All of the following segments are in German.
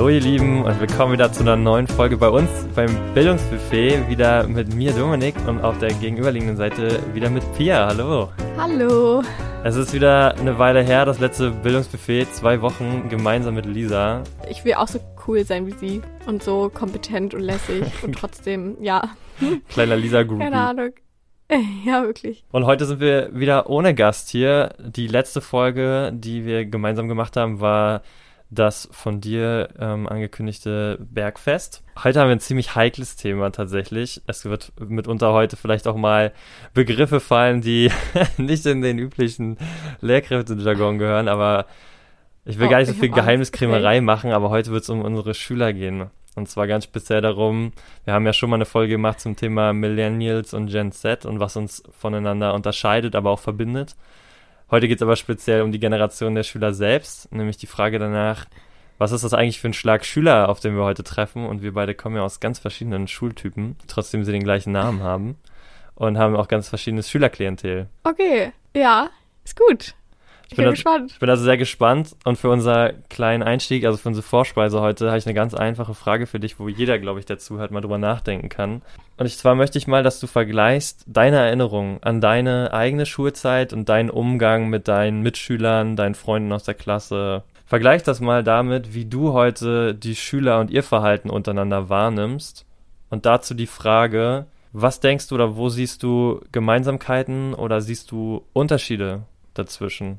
Hallo ihr Lieben und willkommen wieder zu einer neuen Folge bei uns beim Bildungsbuffet. Wieder mit mir Dominik und auf der gegenüberliegenden Seite wieder mit Pia. Hallo. Hallo. Es ist wieder eine Weile her, das letzte Bildungsbuffet, zwei Wochen gemeinsam mit Lisa. Ich will auch so cool sein wie sie und so kompetent und lässig und trotzdem, ja. Kleiner Lisa-Groupie. Keine Ahnung. Ja, wirklich. Und heute sind wir wieder ohne Gast hier. Die letzte Folge, die wir gemeinsam gemacht haben, war das von dir ähm, angekündigte Bergfest. Heute haben wir ein ziemlich heikles Thema tatsächlich. Es wird mitunter heute vielleicht auch mal Begriffe fallen, die nicht in den üblichen Lehrkräftejargon gehören, aber ich will oh, gar nicht so viel Geheimniskrämerei okay. machen, aber heute wird es um unsere Schüler gehen. Und zwar ganz speziell darum, wir haben ja schon mal eine Folge gemacht zum Thema Millennials und Gen Z und was uns voneinander unterscheidet, aber auch verbindet. Heute geht es aber speziell um die Generation der Schüler selbst, nämlich die Frage danach, was ist das eigentlich für ein Schlag Schüler, auf den wir heute treffen? Und wir beide kommen ja aus ganz verschiedenen Schultypen, trotzdem sie den gleichen Namen haben und haben auch ganz verschiedenes Schülerklientel. Okay, ja, ist gut. Ich bin, bin gespannt. Ich bin also sehr gespannt. Und für unser kleinen Einstieg, also für unsere Vorspeise heute, habe ich eine ganz einfache Frage für dich, wo jeder, glaube ich, der zuhört, mal drüber nachdenken kann. Und ich, zwar möchte ich mal, dass du vergleichst deine Erinnerungen an deine eigene Schulzeit und deinen Umgang mit deinen Mitschülern, deinen Freunden aus der Klasse. Vergleich das mal damit, wie du heute die Schüler und ihr Verhalten untereinander wahrnimmst. Und dazu die Frage, was denkst du oder wo siehst du Gemeinsamkeiten oder siehst du Unterschiede dazwischen?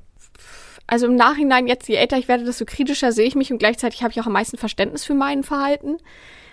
Also im Nachhinein, jetzt je älter ich werde, desto kritischer sehe ich mich und gleichzeitig habe ich auch am meisten Verständnis für mein Verhalten.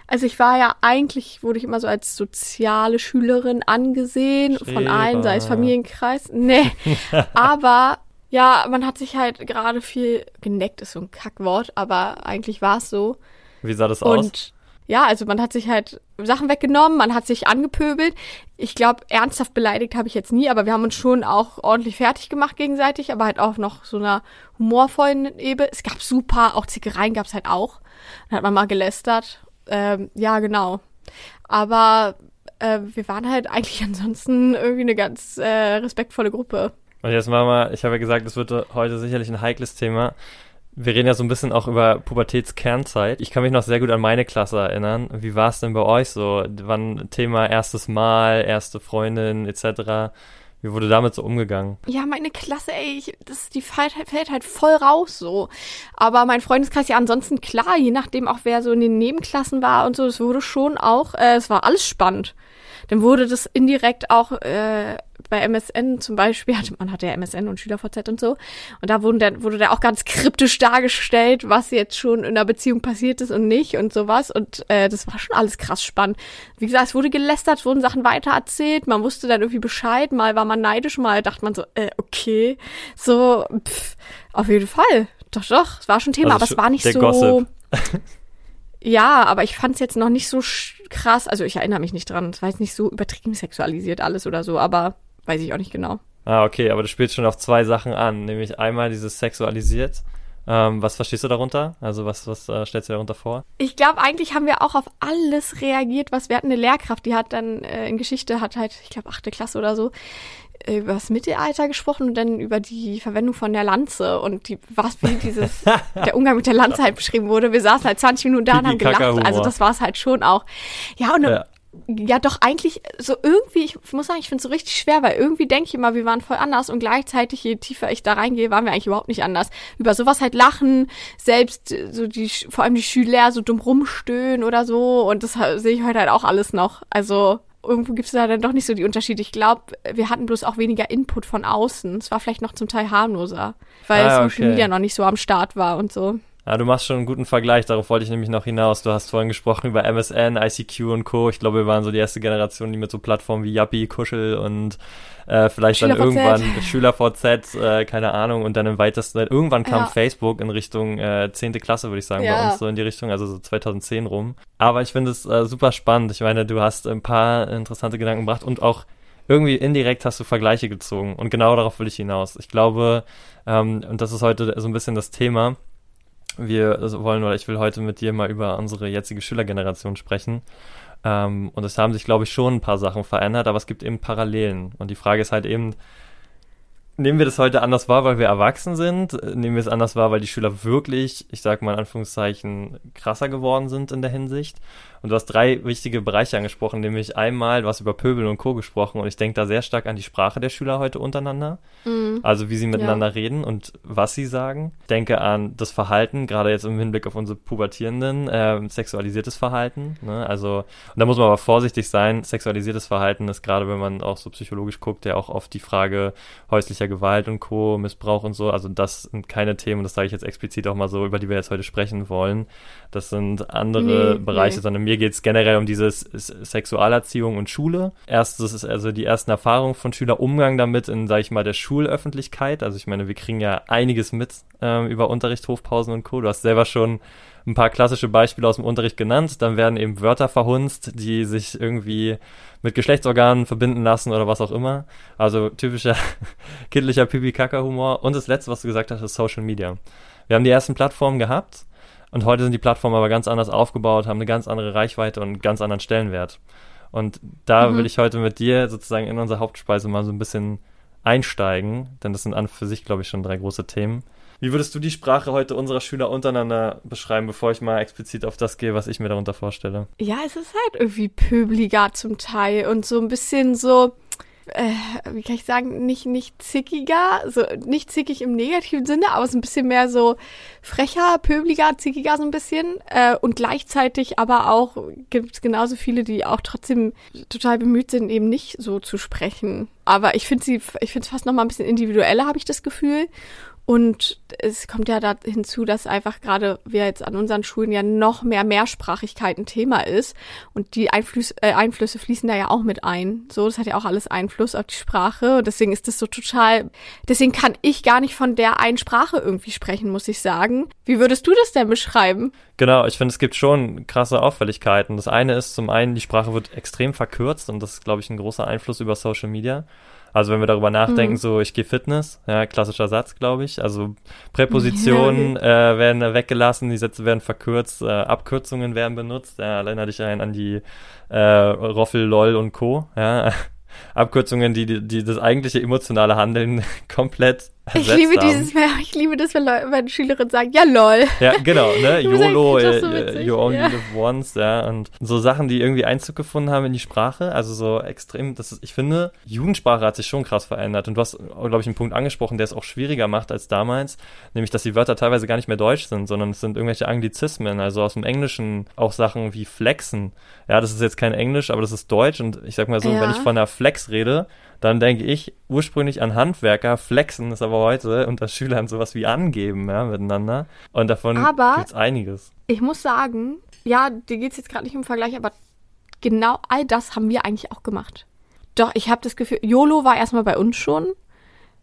Also ich war ja eigentlich, wurde ich immer so als soziale Schülerin angesehen, Schäber. von allen, sei es Familienkreis. Nee, aber ja, man hat sich halt gerade viel geneckt, ist so ein Kackwort, aber eigentlich war es so. Wie sah das und aus? Ja, also man hat sich halt Sachen weggenommen, man hat sich angepöbelt. Ich glaube, ernsthaft beleidigt habe ich jetzt nie, aber wir haben uns schon auch ordentlich fertig gemacht gegenseitig, aber halt auch noch so einer humorvollen Ebene. Es gab super, auch Zickereien gab es halt auch. Dann hat man mal gelästert. Ähm, ja, genau. Aber äh, wir waren halt eigentlich ansonsten irgendwie eine ganz äh, respektvolle Gruppe. Und jetzt machen wir, ich habe ja gesagt, es wird heute sicherlich ein heikles Thema. Wir reden ja so ein bisschen auch über Pubertätskernzeit. Ich kann mich noch sehr gut an meine Klasse erinnern. Wie war es denn bei euch so? Wann Thema erstes Mal, erste Freundin etc.? Wie wurde damit so umgegangen? Ja, meine Klasse, ey, ich, das, die fällt, fällt halt voll raus so. Aber mein Freundeskreis ja ansonsten klar, je nachdem auch wer so in den Nebenklassen war und so, es wurde schon auch, äh, es war alles spannend. Dann wurde das indirekt auch äh, bei MSN zum Beispiel, hatte, man hatte ja MSN und SchülerVZ und so, und da wurde der, wurde der auch ganz kryptisch dargestellt, was jetzt schon in der Beziehung passiert ist und nicht und sowas. Und äh, das war schon alles krass spannend. Wie gesagt, es wurde gelästert, wurden Sachen weitererzählt, man wusste dann irgendwie Bescheid, mal war man neidisch, mal dachte man so, äh, okay, so, pff, auf jeden Fall. Doch, doch, es war schon Thema, also aber es war nicht so. Gossip. Ja, aber ich fand es jetzt noch nicht so krass. Also ich erinnere mich nicht dran. Es war jetzt nicht so übertrieben sexualisiert alles oder so, aber Weiß ich auch nicht genau. Ah, okay, aber du spielst schon auf zwei Sachen an, nämlich einmal dieses sexualisiert. Ähm, was verstehst du darunter? Also was, was äh, stellst du darunter vor? Ich glaube, eigentlich haben wir auch auf alles reagiert, was wir hatten. Eine Lehrkraft, die hat dann äh, in Geschichte, hat halt, ich glaube, achte Klasse oder so, über das Mittelalter gesprochen und dann über die Verwendung von der Lanze und die, was wie dieses, der Umgang mit der Lanze halt beschrieben wurde. Wir saßen halt 20 Minuten da und haben gelacht. Also das war es halt schon auch. Ja, und ja ja doch eigentlich so irgendwie, ich muss sagen, ich finde es so richtig schwer, weil irgendwie denke ich immer, wir waren voll anders und gleichzeitig, je tiefer ich da reingehe, waren wir eigentlich überhaupt nicht anders. Über sowas halt lachen, selbst so die, vor allem die Schüler so dumm rumstöhnen oder so und das sehe ich heute halt auch alles noch. Also irgendwo gibt es da dann doch nicht so die Unterschiede. Ich glaube, wir hatten bloß auch weniger Input von außen. Es war vielleicht noch zum Teil harmloser, weil ah, Social okay. Media noch nicht so am Start war und so. Ja, du machst schon einen guten Vergleich, darauf wollte ich nämlich noch hinaus. Du hast vorhin gesprochen über MSN, ICQ und Co. Ich glaube, wir waren so die erste Generation, die mit so Plattformen wie Yappi, Kuschel und äh, vielleicht dann irgendwann SchülerVZ, äh, keine Ahnung, und dann im weitesten, irgendwann kam ja. Facebook in Richtung äh, 10. Klasse, würde ich sagen, ja. bei uns so in die Richtung, also so 2010 rum. Aber ich finde es äh, super spannend. Ich meine, du hast ein paar interessante Gedanken gebracht und auch irgendwie indirekt hast du Vergleiche gezogen. Und genau darauf will ich hinaus. Ich glaube, ähm, und das ist heute so ein bisschen das Thema, wir wollen oder ich will heute mit dir mal über unsere jetzige Schülergeneration sprechen. Ähm, und es haben sich, glaube ich, schon ein paar Sachen verändert, aber es gibt eben Parallelen. Und die Frage ist halt eben, nehmen wir das heute anders wahr, weil wir erwachsen sind? Nehmen wir es anders wahr, weil die Schüler wirklich, ich sag mal in Anführungszeichen, krasser geworden sind in der Hinsicht? Und du hast drei wichtige Bereiche angesprochen, nämlich einmal, du hast über Pöbel und Co. gesprochen und ich denke da sehr stark an die Sprache der Schüler heute untereinander. Mhm. Also wie sie miteinander ja. reden und was sie sagen. Denke an das Verhalten, gerade jetzt im Hinblick auf unsere Pubertierenden, äh, sexualisiertes Verhalten. Ne? Also, und da muss man aber vorsichtig sein, sexualisiertes Verhalten ist gerade, wenn man auch so psychologisch guckt, ja auch oft die Frage häuslicher Gewalt und Co., Missbrauch und so. Also das sind keine Themen, das sage ich jetzt explizit auch mal so, über die wir jetzt heute sprechen wollen. Das sind andere nee, Bereiche, nee. sondern mir geht es generell um diese Sexualerziehung und Schule. Erstes ist also die ersten Erfahrungen von Schüler, Umgang damit in, sag ich mal, der Schulöffentlichkeit. Also ich meine, wir kriegen ja einiges mit äh, über Unterricht, Hofpausen und Co. Du hast selber schon ein paar klassische Beispiele aus dem Unterricht genannt. Dann werden eben Wörter verhunzt, die sich irgendwie mit Geschlechtsorganen verbinden lassen oder was auch immer. Also typischer kindlicher Pipi-Kaka-Humor. Und das letzte, was du gesagt hast, ist Social Media. Wir haben die ersten Plattformen gehabt und heute sind die Plattformen aber ganz anders aufgebaut, haben eine ganz andere Reichweite und einen ganz anderen Stellenwert. Und da mhm. will ich heute mit dir sozusagen in unsere Hauptspeise mal so ein bisschen einsteigen, denn das sind an für sich, glaube ich, schon drei große Themen. Wie würdest du die Sprache heute unserer Schüler untereinander beschreiben, bevor ich mal explizit auf das gehe, was ich mir darunter vorstelle? Ja, es ist halt irgendwie pöbliger zum Teil und so ein bisschen so, äh, wie kann ich sagen, nicht, nicht zickiger, so nicht zickig im negativen Sinne, aber so ein bisschen mehr so frecher, pöbliger, zickiger so ein bisschen. Äh, und gleichzeitig aber auch gibt es genauso viele, die auch trotzdem total bemüht sind, eben nicht so zu sprechen. Aber ich finde sie, ich finde es fast noch mal ein bisschen individueller, habe ich das Gefühl. Und es kommt ja da hinzu, dass einfach gerade wir jetzt an unseren Schulen ja noch mehr Mehrsprachigkeit ein Thema ist. Und die Einflüsse, äh, Einflüsse fließen da ja auch mit ein. So, das hat ja auch alles Einfluss auf die Sprache. Und deswegen ist das so total, deswegen kann ich gar nicht von der einen Sprache irgendwie sprechen, muss ich sagen. Wie würdest du das denn beschreiben? Genau, ich finde, es gibt schon krasse Auffälligkeiten. Das eine ist zum einen, die Sprache wird extrem verkürzt und das ist, glaube ich, ein großer Einfluss über Social Media. Also wenn wir darüber nachdenken, mhm. so ich gehe Fitness, ja, klassischer Satz, glaube ich. Also Präpositionen ja. äh, werden weggelassen, die Sätze werden verkürzt, äh, Abkürzungen werden benutzt. Ja, erinnere dich ein an die äh, Roffel, LOL und Co. Ja. Abkürzungen, die, die das eigentliche emotionale Handeln komplett ich liebe haben. dieses, ich liebe das, wenn, Leute, wenn Schülerinnen sagen, ja lol. Ja, genau, ne, YOLO, so äh, you only ja. live once, ja, und so Sachen, die irgendwie Einzug gefunden haben in die Sprache, also so extrem, das ist, ich finde, Jugendsprache hat sich schon krass verändert. Und du hast, glaube ich, einen Punkt angesprochen, der es auch schwieriger macht als damals, nämlich, dass die Wörter teilweise gar nicht mehr deutsch sind, sondern es sind irgendwelche Anglizismen, also aus dem Englischen auch Sachen wie flexen, ja, das ist jetzt kein Englisch, aber das ist Deutsch. Und ich sag mal so, ja. wenn ich von einer Flex rede, dann denke ich ursprünglich an Handwerker, flexen ist aber heute unter Schülern sowas wie angeben, ja, miteinander. Und davon gibt es einiges. Ich muss sagen, ja, dir geht es jetzt gerade nicht im Vergleich, aber genau all das haben wir eigentlich auch gemacht. Doch, ich habe das Gefühl, YOLO war erstmal bei uns schon.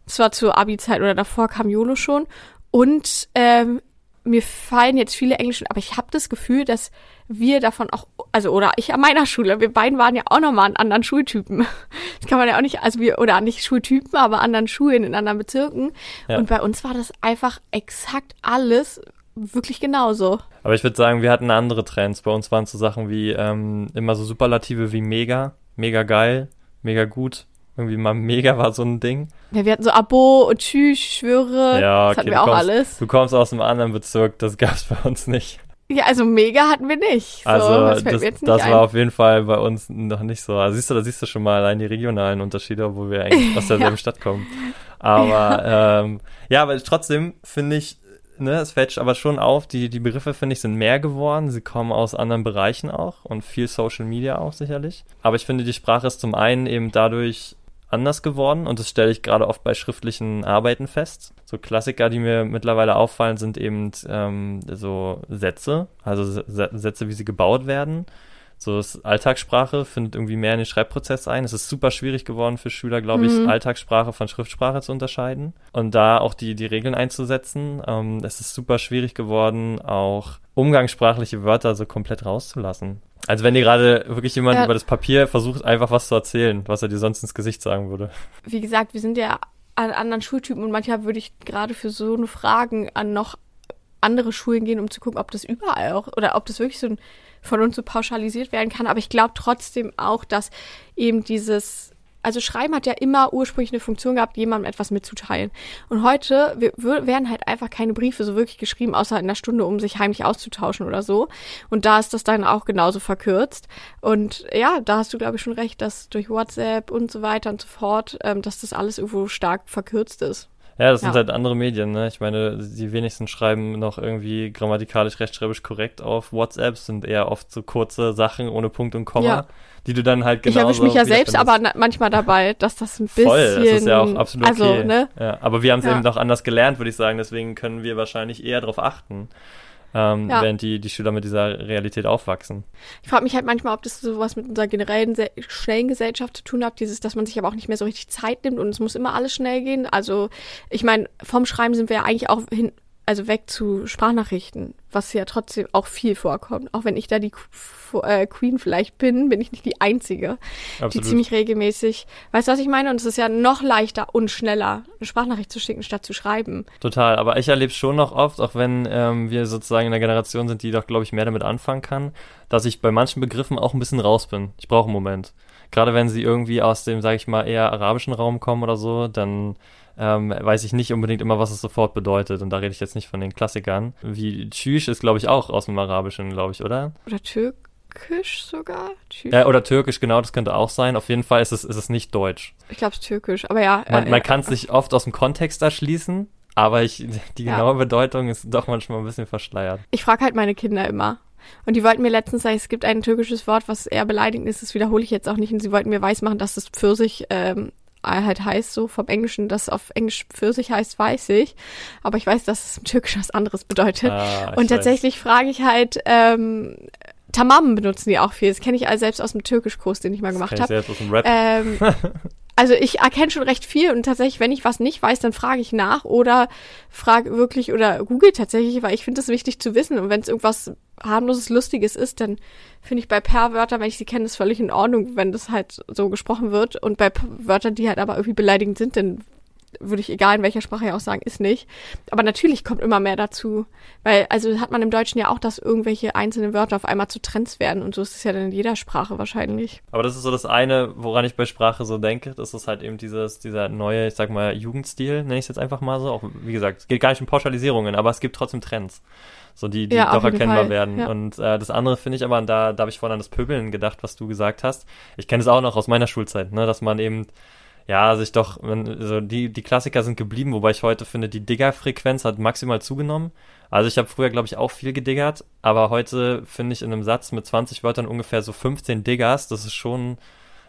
Zwar zur Abi-Zeit oder davor kam YOLO schon. Und ähm, mir fallen jetzt viele Englische, aber ich habe das Gefühl, dass wir davon auch, also oder ich an meiner Schule, wir beiden waren ja auch nochmal an anderen Schultypen. Das kann man ja auch nicht, also wir, oder nicht Schultypen, aber anderen Schulen in anderen Bezirken. Ja. Und bei uns war das einfach exakt alles wirklich genauso. Aber ich würde sagen, wir hatten andere Trends. Bei uns waren so Sachen wie ähm, immer so Superlative wie mega, mega geil, mega gut, irgendwie mal mega war so ein Ding. Ja, wir hatten so Abo und Tschüss, Schwöre. Ja, okay, das hatten wir auch kommst, alles. Du kommst aus einem anderen Bezirk, das gab es bei uns nicht. Ja, also mega hatten wir nicht. So, also das, das, das war auf jeden Fall bei uns noch nicht so. Also siehst du, da siehst du schon mal allein die regionalen Unterschiede, obwohl wir eigentlich aus derselben ja. Stadt kommen. Aber ja, ähm, ja aber trotzdem finde ich, ne, es fällt aber schon auf, die, die Begriffe, finde ich, sind mehr geworden. Sie kommen aus anderen Bereichen auch und viel Social Media auch sicherlich. Aber ich finde, die Sprache ist zum einen eben dadurch anders geworden und das stelle ich gerade oft bei schriftlichen Arbeiten fest. So Klassiker, die mir mittlerweile auffallen, sind eben ähm, so Sätze, also Sätze, wie sie gebaut werden. So das Alltagssprache findet irgendwie mehr in den Schreibprozess ein. Es ist super schwierig geworden für Schüler, glaube ich, mhm. Alltagssprache von Schriftsprache zu unterscheiden und da auch die, die Regeln einzusetzen. Ähm, es ist super schwierig geworden, auch umgangssprachliche Wörter so komplett rauszulassen. Also wenn dir gerade wirklich jemand ja. über das Papier versucht, einfach was zu erzählen, was er dir sonst ins Gesicht sagen würde. Wie gesagt, wir sind ja an anderen Schultypen und manchmal würde ich gerade für so eine Fragen an noch andere Schulen gehen, um zu gucken, ob das überall auch oder ob das wirklich so von uns so pauschalisiert werden kann. Aber ich glaube trotzdem auch, dass eben dieses also Schreiben hat ja immer ursprünglich eine Funktion gehabt, jemandem etwas mitzuteilen. Und heute wir, wir werden halt einfach keine Briefe so wirklich geschrieben, außer in einer Stunde, um sich heimlich auszutauschen oder so. Und da ist das dann auch genauso verkürzt. Und ja, da hast du, glaube ich, schon recht, dass durch WhatsApp und so weiter und so fort, ähm, dass das alles irgendwo stark verkürzt ist. Ja, das sind Ja. halt andere Medien, ne? Ich meine, die wenigsten schreiben noch irgendwie grammatikalisch, rechtschreibisch korrekt auf WhatsApp, sind eher oft so kurze Sachen ohne Punkt und Komma, Ja. die du dann halt ich genauso erwische mich ja selbst aber manchmal dabei, dass das ein bisschen. Voll, das ist ja auch absolut okay. Also, ne? ja, aber wir haben es Ja. eben noch anders gelernt, würde ich sagen, deswegen können wir wahrscheinlich eher darauf achten, ähm, Ja. während die, die Schüler mit dieser Realität aufwachsen. Ich frage mich halt manchmal, ob das sowas mit unserer generellen schnellen Gesellschaft zu tun hat, dieses, dass man sich aber auch nicht mehr so richtig Zeit nimmt und es muss immer alles schnell gehen. Also, ich meine, vom Schreiben sind wir ja eigentlich auch hin, also weg zu Sprachnachrichten, was ja trotzdem auch viel vorkommt. Auch wenn ich da die äh, Queen vielleicht bin, bin ich nicht die Einzige, die Absolut. ziemlich regelmäßig, weißt du, was ich meine? Und es ist ja noch leichter und schneller, eine Sprachnachricht zu schicken, statt zu schreiben. Total, aber ich erlebe schon noch oft, auch wenn ähm, wir sozusagen in der Generation sind, die doch, glaube ich, mehr damit anfangen kann, dass ich bei manchen Begriffen auch ein bisschen raus bin. Ich brauche einen Moment. Gerade wenn sie irgendwie aus dem, sage ich mal, eher arabischen Raum kommen oder so, dann ähm, weiß ich nicht unbedingt immer, was es sofort bedeutet. Und da rede ich jetzt nicht von den Klassikern. Wie Tschüss ist, glaube ich, auch aus dem Arabischen, glaube ich, oder? Oder türkisch sogar? Tschüss. Ja, oder Türkisch, genau, das könnte auch sein. Auf jeden Fall ist es, ist es nicht Deutsch. Ich glaube, es ist türkisch, aber ja. Man, äh, man ja. kann es sich oft aus dem Kontext erschließen, aber ich, die Ja. genaue Bedeutung ist doch manchmal ein bisschen verschleiert. Ich frage halt meine Kinder immer. Und die wollten mir letztens sagen, es gibt ein türkisches Wort, was eher beleidigend ist, das wiederhole ich jetzt auch nicht. Und sie wollten mir weismachen, dass das Pfirsich ähm, halt heißt, so vom Englischen, dass auf Englisch Pfirsich heißt, weiß ich. Aber ich weiß, dass es im Türkischen was anderes bedeutet. Ah, Und weiß. tatsächlich frage ich halt, ähm, Tamam benutzen die auch viel. Das kenne ich also selbst aus dem Türkischkurs, den ich mal gemacht habe. Ähm, also ich erkenne schon recht viel und tatsächlich, wenn ich was nicht weiß, dann frage ich nach oder frage wirklich oder google tatsächlich, weil ich finde es wichtig zu wissen. Und wenn es irgendwas harmloses, lustiges ist, dann finde ich bei Per-Wörtern, wenn ich sie kenne, ist völlig in Ordnung, wenn das halt so gesprochen wird. Und bei Wörtern, die halt aber irgendwie beleidigend sind, dann würde ich egal in welcher Sprache ja auch sagen, ist nicht. Aber natürlich kommt immer mehr dazu. Weil, also hat man im Deutschen ja auch, dass irgendwelche einzelnen Wörter auf einmal zu Trends werden. Und so ist es ja dann in jeder Sprache wahrscheinlich. Aber das ist so das eine, woran ich bei Sprache so denke. Das ist halt eben dieses, dieser neue, ich sag mal, Jugendstil, nenne ich es jetzt einfach mal so. Auch, wie gesagt, es geht gar nicht um Pauschalisierungen, aber es gibt trotzdem Trends. So die, die Ja, doch erkennbar Fall, werden. ja. Und äh, das andere finde ich aber, da, da habe ich vorhin an das Pöbeln gedacht, was du gesagt hast. Ich kenne es auch noch aus meiner Schulzeit, ne, dass man eben ja, sich doch, wenn, so die, die Klassiker sind geblieben, wobei ich heute finde, die Digger-Frequenz hat maximal zugenommen. Also ich habe früher, glaube ich, auch viel gediggert, aber heute finde ich in einem Satz mit 20 Wörtern ungefähr so 15 Diggers, das ist schon,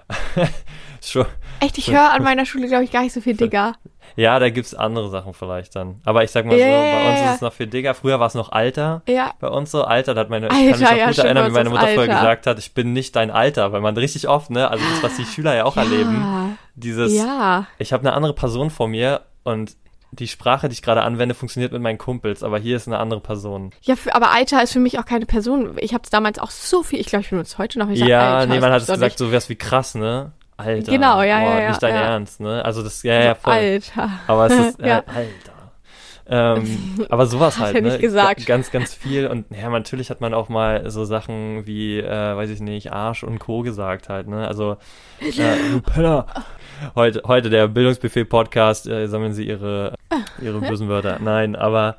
schon Echt, ich höre an meiner Schule, glaube ich, gar nicht so viel Digger. Ja, da gibt's andere Sachen vielleicht dann. Aber ich sag mal Ja, so, bei ja, uns ja. ist es noch viel Digger. Früher war es noch Alter. Ja, Bei uns so, Alter, da hat meine, ich Alter, kann mich noch ja, gut erinnern, wie meine Mutter Alter. gesagt hat, ich bin nicht dein Alter, weil man richtig oft, ne, also das, was die Schüler ja auch erleben, ja, dieses, ja. ich habe eine andere Person vor mir und die Sprache, die ich gerade anwende, funktioniert mit meinen Kumpels, aber hier ist eine andere Person. Ja, für, aber Alter ist für mich auch keine Person. Ich habe es damals auch so viel, ich glaube, ich benutze heute noch. ich sag, ja, Alter, nee, man hat es gesagt, so wär's wie krass, ne? Alter. Genau, ja, boah, ja, ja, Nicht dein ja. Ernst, ne? Also das, ja, ja, voll. Alter. Aber es ist, ja, Ja. Alter. Ähm, aber sowas halt, ne? nicht gesagt. Ga- Ganz, ganz viel. Und ja, natürlich hat man auch mal so Sachen wie, äh, weiß ich nicht, Arsch und Co. gesagt halt, ne? Also, äh, du Penner. Heute, heute der Bildungsbuffet-Podcast, äh, sammeln sie ihre, ihre bösen Wörter. Nein, aber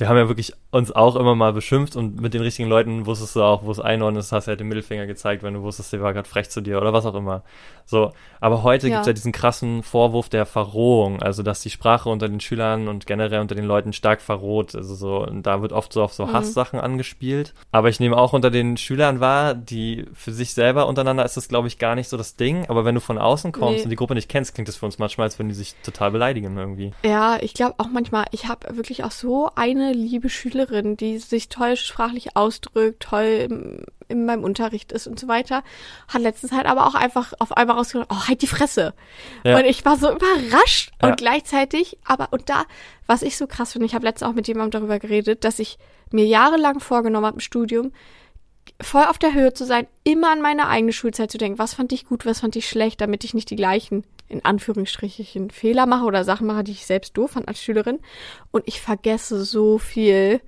wir haben ja wirklich uns auch immer mal beschimpft und mit den richtigen Leuten wusstest du auch, wo es einordnen ist, hast ja den Mittelfinger gezeigt, wenn du wusstest, der war gerade frech zu dir oder was auch immer. So, aber heute Ja. gibt's ja diesen krassen Vorwurf der Verrohung, also dass die Sprache unter den Schülern und generell unter den Leuten stark verroht. Also so, und da wird oft so auf so Mhm. Hasssachen angespielt. Aber ich nehme auch unter den Schülern wahr, die für sich selber untereinander ist das, glaube ich, gar nicht so das Ding. Aber wenn du von außen kommst Nee. und die Gruppe nicht kennst, klingt das für uns manchmal, als würden die sich total beleidigen irgendwie. Ja, ich glaube auch manchmal, ich habe wirklich auch so eine liebe Schülerin, die sich toll sprachlich ausdrückt, toll im, in meinem Unterricht ist und so weiter, hat letztens halt aber auch einfach auf einmal rausgekommen, oh, halt die Fresse. Ja. Und ich war so überrascht Ja. und gleichzeitig, aber und da, was ich so krass finde, ich habe letztens auch mit jemandem darüber geredet, dass ich mir jahrelang vorgenommen habe im Studium, voll auf der Höhe zu sein, immer an meine eigene Schulzeit zu denken, was fand ich gut, was fand ich schlecht, damit ich nicht die gleichen, in Anführungsstrichen, Fehler mache oder Sachen mache, die ich selbst doof fand als Schülerin. Und ich vergesse so viel,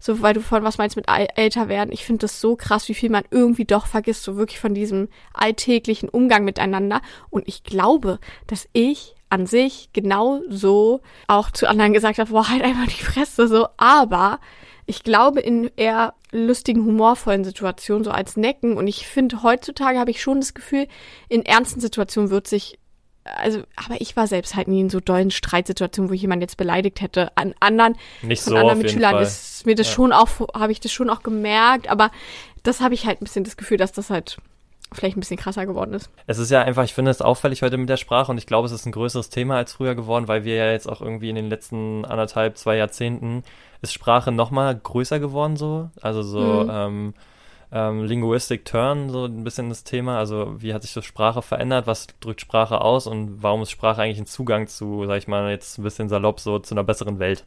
so weil du von was meinst mit älter werden. Ich finde das so krass, wie viel man irgendwie doch vergisst, so wirklich von diesem alltäglichen Umgang miteinander. Und ich glaube, dass ich an sich genau so auch zu anderen gesagt habe, boah, halt einfach die Fresse so, aber ich glaube in eher lustigen, humorvollen Situationen, so als Necken. Und ich finde, heutzutage habe ich schon das Gefühl, in ernsten Situationen wird sich also, aber ich war selbst halt nie in so dollen Streitsituationen, wo ich jemanden jetzt beleidigt hätte. An anderen, Nicht so anderen Mitschülern ist mir das ja. schon auch, habe ich das schon auch gemerkt, aber das habe ich halt ein bisschen das Gefühl, dass das halt vielleicht ein bisschen krasser geworden ist. Es ist ja einfach, ich finde es auffällig heute mit der Sprache und ich glaube, es ist ein größeres Thema als früher geworden, weil wir ja jetzt auch irgendwie in den letzten anderthalb, zwei Jahrzehnten ist Sprache nochmal größer geworden so. Also so mhm. ähm, ähm, Linguistic Turn, so ein bisschen das Thema. Also wie hat sich so Sprache verändert, was drückt Sprache aus und warum ist Sprache eigentlich ein Zugang zu, sag ich mal, jetzt ein bisschen salopp, so zu einer besseren Welt.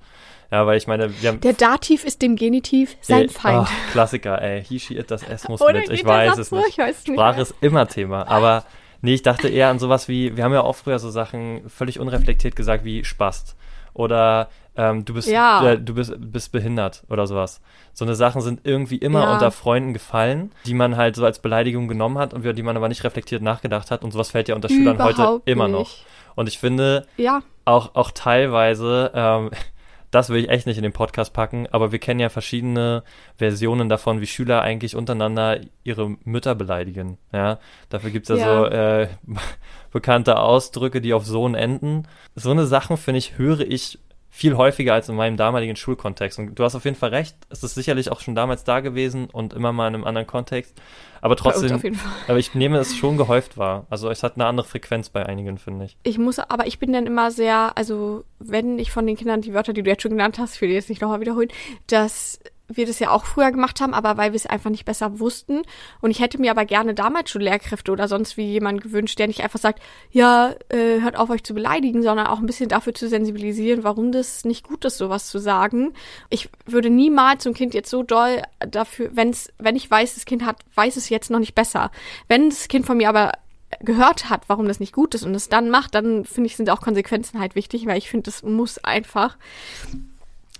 Ja, weil ich meine, wir haben. Der Dativ ist dem Genitiv sein äh, Feind. Oh, Klassiker, ey. He, she, it, das S muss mit. Ich weiß es nicht. Ich weiß nicht. Sprache ist immer Thema. Aber nee, ich dachte eher an sowas wie, wir haben ja auch früher so Sachen völlig unreflektiert gesagt wie Spast. Oder ähm, du bist ja. äh, du bist, bist behindert oder sowas. So eine Sachen sind irgendwie immer ja. unter Freunden gefallen, die man halt so als Beleidigung genommen hat und über die man aber nicht reflektiert nachgedacht hat und sowas fällt ja unter Schülern heute immer nicht. noch. Und ich finde ja. auch, auch teilweise, ähm, das will ich echt nicht in den Podcast packen, aber wir kennen ja verschiedene Versionen davon, wie Schüler eigentlich untereinander ihre Mütter beleidigen. Ja, dafür gibt's ja, ja. so äh, bekannte Ausdrücke, die auf Sohn enden. So eine Sachen, finde ich, höre ich viel häufiger als in meinem damaligen Schulkontext. Und du hast auf jeden Fall recht, es ist sicherlich auch schon damals da gewesen und immer mal in einem anderen Kontext. Aber trotzdem, aber ich nehme es schon gehäuft wahr. Also es hat eine andere Frequenz bei einigen, finde ich. Ich muss, aber ich bin dann immer sehr, also wenn ich von den Kindern die Wörter, die du jetzt schon genannt hast, ich will die jetzt nicht nochmal wiederholen, dass wir das ja auch früher gemacht haben, aber weil wir es einfach nicht besser wussten. Und ich hätte mir aber gerne damals schon Lehrkräfte oder sonst wie jemand gewünscht, der nicht einfach sagt, ja, äh, hört auf euch zu beleidigen, sondern auch ein bisschen dafür zu sensibilisieren, warum das nicht gut ist, sowas zu sagen. Ich würde niemals zum Kind jetzt so doll dafür, wenn's, wenn ich weiß, das Kind hat, weiß es jetzt noch nicht besser. Wenn das Kind von mir aber gehört hat, warum das nicht gut ist und es dann macht, dann finde ich, sind auch Konsequenzen halt wichtig, weil ich finde, das muss einfach.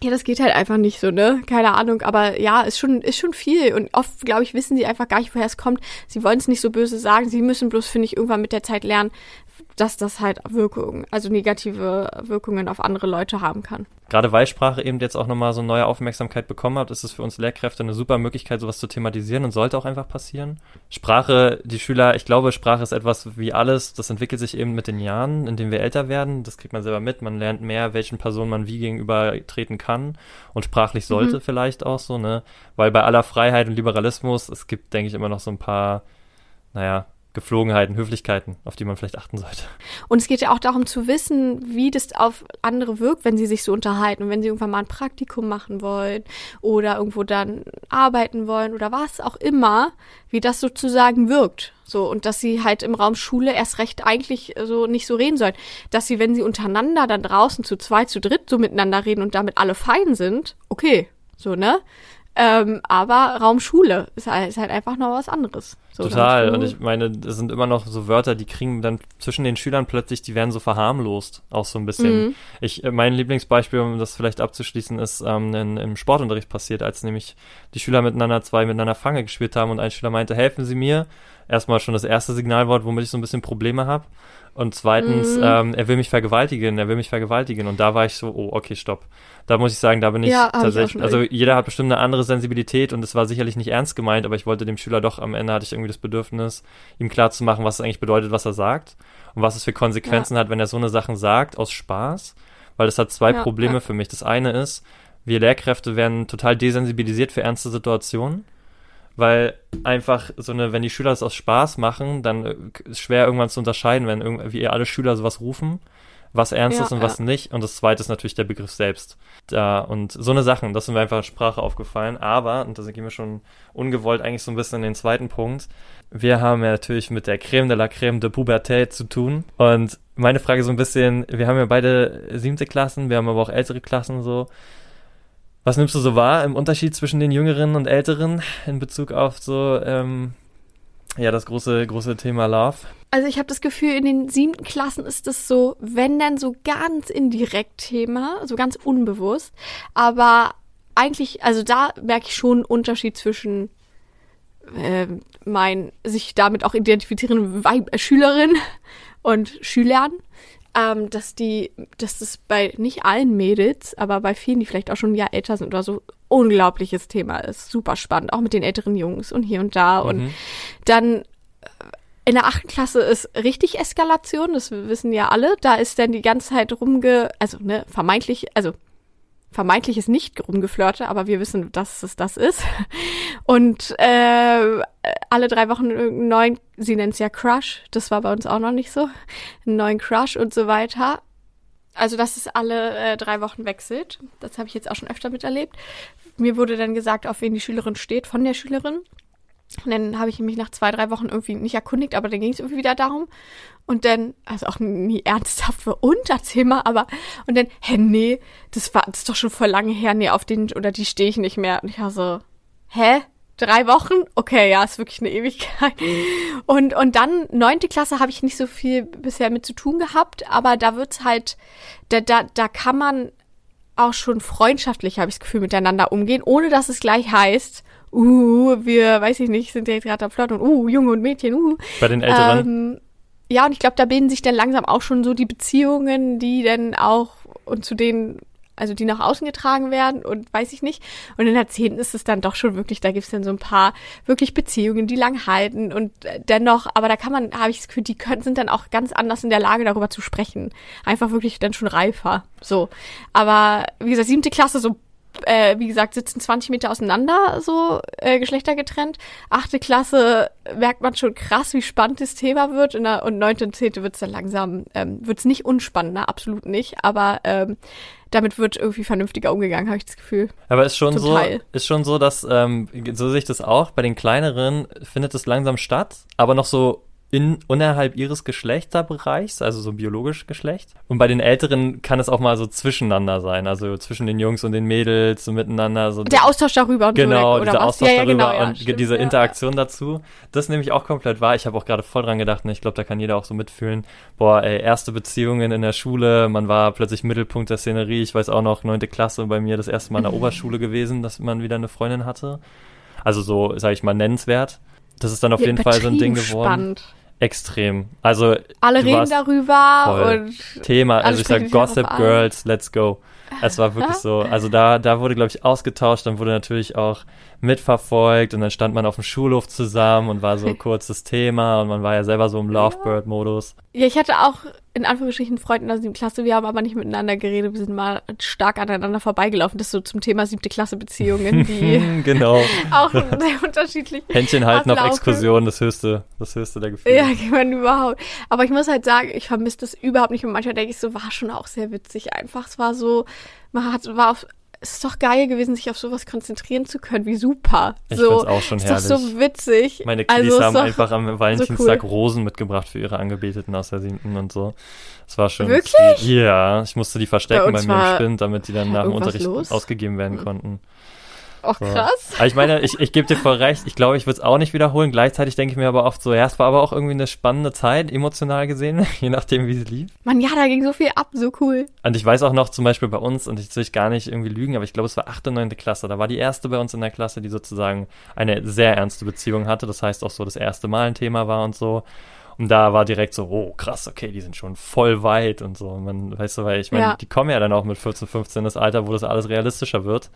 Ja, das geht halt einfach nicht so, ne? Keine Ahnung, aber ja, ist schon, ist schon viel. Und oft, glaube ich, wissen sie einfach gar nicht, woher es kommt. Sie wollen es nicht so böse sagen. Sie müssen bloß, finde ich, irgendwann mit der Zeit lernen, dass das halt Wirkungen, also negative Wirkungen auf andere Leute haben kann. Gerade weil Sprache eben jetzt auch nochmal so neue Aufmerksamkeit bekommen hat, ist es für uns Lehrkräfte eine super Möglichkeit, sowas zu thematisieren und sollte auch einfach passieren. Sprache, die Schüler, ich glaube, Sprache ist etwas wie alles, das entwickelt sich eben mit den Jahren, in denen wir älter werden. Das kriegt man selber mit. Man lernt mehr, welchen Personen man wie gegenüber treten kann und sprachlich sollte mhm. vielleicht auch so, ne? Weil bei aller Freiheit und Liberalismus, es gibt, denke ich, immer noch so ein paar, naja, Geflogenheiten, Höflichkeiten, auf die man vielleicht achten sollte. Und es geht ja auch darum zu wissen, wie das auf andere wirkt, wenn sie sich so unterhalten und wenn sie irgendwann mal ein Praktikum machen wollen oder irgendwo dann arbeiten wollen oder was auch immer, wie das sozusagen wirkt. So, und dass sie halt im Raum Schule erst recht eigentlich so nicht so reden sollen. Dass sie, wenn sie untereinander dann draußen zu zwei, zu dritt so miteinander reden und damit alle fein sind, okay, so, ne? Ähm, aber Raumschule ist halt, ist halt einfach noch was anderes. So Total. Und ich meine, es sind immer noch so Wörter, die kriegen dann zwischen den Schülern plötzlich, die werden so verharmlost, auch so ein bisschen. Mhm. Ich, äh, mein Lieblingsbeispiel, um das vielleicht abzuschließen, ist ähm, in, im Sportunterricht passiert, als nämlich die Schüler miteinander zwei miteinander Fange gespielt haben und ein Schüler meinte, helfen Sie mir. Erstmal schon das erste Signalwort, womit ich so ein bisschen Probleme habe. Und zweitens, mhm. ähm, er will mich vergewaltigen, er will mich vergewaltigen. Und da war ich so, oh, okay, stopp. Da muss ich sagen, da bin ich ja, tatsächlich, ich also jeder hat bestimmt eine andere Sensibilität und es war sicherlich nicht ernst gemeint, aber ich wollte dem Schüler doch, am Ende hatte ich irgendwie das Bedürfnis, ihm klarzumachen, was es eigentlich bedeutet, was er sagt und was es für Konsequenzen ja. hat, wenn er so eine Sachen sagt, aus Spaß. Weil das hat zwei ja, Probleme für mich. Das eine ist, wir Lehrkräfte werden total desensibilisiert für ernste Situationen weil einfach so eine, wenn die Schüler das aus Spaß machen, dann äh, ist schwer irgendwann zu unterscheiden, wenn irgendwie alle Schüler sowas rufen, was ernst ja, ist und ja. was nicht. Und das zweite ist natürlich der Begriff selbst. Da, und so eine Sachen, das sind mir einfach in Sprache aufgefallen. Aber, und da gehen wir schon ungewollt eigentlich so ein bisschen in den zweiten Punkt, wir haben ja natürlich mit der Creme de la Creme de Pubertät zu tun. Und meine Frage so ein bisschen, wir haben ja beide siebte Klassen, wir haben aber auch ältere Klassen so Was nimmst du so wahr im Unterschied zwischen den Jüngeren und Älteren in Bezug auf so, ähm, ja, das große, große Thema Love? Also ich habe das Gefühl, in den siebten Klassen ist es so, wenn dann so ganz indirekt Thema, so ganz unbewusst. Aber eigentlich, also da merke ich schon einen Unterschied zwischen äh, mein sich damit auch identifizierenden Weib äh, Schülerin und Schülern. Ähm, dass die, dass das bei nicht allen Mädels, aber bei vielen, die vielleicht auch schon ein Jahr älter sind oder so, unglaubliches Thema ist. Super spannend, auch mit den älteren Jungs und hier und da. Mhm. Und dann äh, in der achten Klasse ist richtig Eskalation, das wissen ja alle. Da ist dann die ganze Zeit rumge, also ne, vermeintlich, also vermeintliches nicht rumgeflirte, aber wir wissen, dass es das ist. Und äh, alle drei Wochen einen neuen, sie nennt es ja Crush, das war bei uns auch noch nicht so, einen neuen Crush und so weiter. Also, dass es alle äh, drei Wochen wechselt. Das habe ich jetzt auch schon öfter miterlebt. Mir wurde dann gesagt, auf wen die Schülerin steht, von der Schülerin. Und dann habe ich mich nach zwei, drei Wochen irgendwie nicht erkundigt, aber dann ging es irgendwie wieder darum. Und dann, also auch nie ernsthaft für Unterthema, aber, und dann, hä, nee, das war, das ist doch schon voll lange her, nee, auf den, oder die stehe ich nicht mehr. Und ich war so, hä? Drei Wochen? Okay, ja, ist wirklich eine Ewigkeit. Und, und dann, neunte Klasse habe ich nicht so viel bisher mit zu tun gehabt, aber da wird's halt, da, da, da kann man auch schon freundschaftlich, habe ich das Gefühl, miteinander umgehen, ohne dass es gleich heißt, uh, wir, weiß ich nicht, sind ja jetzt gerade am Flirten und uh, Junge und Mädchen, uh. Bei den Älteren? Ähm, ja, und ich glaube, da bilden sich dann langsam auch schon so die Beziehungen, die dann auch und zu denen, also die nach außen getragen werden und weiß ich nicht. Und in der zehnten ist es dann doch schon wirklich, da gibt's dann so ein paar wirklich Beziehungen, die lang halten und äh, dennoch, aber da kann man, habe ich das Gefühl, die können, sind dann auch ganz anders in der Lage, darüber zu sprechen. Einfach wirklich dann schon reifer. So. Aber wie gesagt, siebte Klasse, so äh, wie gesagt, sitzen 20 Meter auseinander, so äh, geschlechtergetrennt. Achte Klasse merkt man schon krass, wie spannend das Thema wird. Der, und neunte und zehnte wird's dann langsam, ähm, wird's nicht unspannender, absolut nicht. Aber ähm, damit wird irgendwie vernünftiger umgegangen, habe ich das Gefühl. Aber ist schon Zum so, Teil. ist schon so, dass ähm, so sehe ich das auch. Bei den kleineren findet es langsam statt, aber noch so in unterhalb ihres Geschlechterbereichs, also so biologisch Geschlecht. Und bei den Älteren kann es auch mal so zwischeneinander sein, also zwischen den Jungs und den Mädels so miteinander. So Der Austausch darüber und Genau, so, dieser was? Austausch ja, ja, darüber genau, ja, und stimmt, diese. Interaktion dazu. Das nehme ich auch komplett wahr. Ich habe auch gerade voll dran gedacht und ich glaube, da kann jeder auch so mitfühlen. Boah, ey, erste Beziehungen in der Schule, man war plötzlich Mittelpunkt der Szenerie. Ich weiß auch noch, neunte Klasse bei mir das erste Mal in der Oberschule gewesen, dass man wieder eine Freundin hatte. Also so, sage ich mal, nennenswert. Das ist dann auf Ja, jeden Fall so ein Ding geworden. Spannend. Extrem. Also Alle reden darüber und Thema, also ich sag Gossip. Girls, let's go. Es war wirklich so. Also da, da wurde, glaube ich, ausgetauscht, dann wurde natürlich auch mitverfolgt und dann stand man auf dem Schulhof zusammen und war so ein kurzes Thema und man war ja selber so im Lovebird-Modus. Ja, ich hatte auch in Anführungsstrichen einen Freund in der siebten Klasse, wir haben aber nicht miteinander geredet, wir sind mal stark aneinander vorbeigelaufen. Das ist so zum Thema siebte Klasse Beziehungen, die genau. auch sehr unterschiedlich Händchen halten auf ablaufen. Exkursion, das höchste, das höchste der Gefühle. Ja, man überhaupt. Aber ich muss halt sagen, ich vermisse das überhaupt nicht. Und manchmal denke ich so, war schon auch sehr witzig einfach. Es war so, man hat, war auf, es ist doch geil gewesen, sich auf sowas konzentrieren zu können. Wie super. Ich so, find's auch schon ist doch so herrlich. witzig. Meine Also, Kiddies ist haben einfach am Valentinstag cool. Rosen mitgebracht für ihre Angebeteten aus der siebten und so. Das war schon Wirklich? Ja, ich musste die verstecken Bei bei, mir im Spind, damit die dann nach dem Unterricht los? ausgegeben werden konnten. Auch krass. Aber ich meine, ich, ich gebe dir voll recht. Ich glaube, ich würde es auch nicht wiederholen. Gleichzeitig denke ich mir aber oft so, ja, es war aber auch irgendwie eine spannende Zeit, emotional gesehen, je nachdem, wie sie lief. Mann, ja, da ging so viel ab, so cool. Und ich weiß auch noch zum Beispiel bei uns, und ich will gar nicht irgendwie lügen, aber ich glaube, es war 8. und 9. Klasse. Da war die erste bei uns in der Klasse, die sozusagen eine sehr ernste Beziehung hatte. Das heißt auch so das erste Mal ein Thema war und so. Und da war direkt so, oh krass, okay, die sind schon voll weit und so. Und man, weißt du, weil ich meine, Ja. die kommen ja dann auch mit 14, 15 das Alter, wo das alles realistischer wird.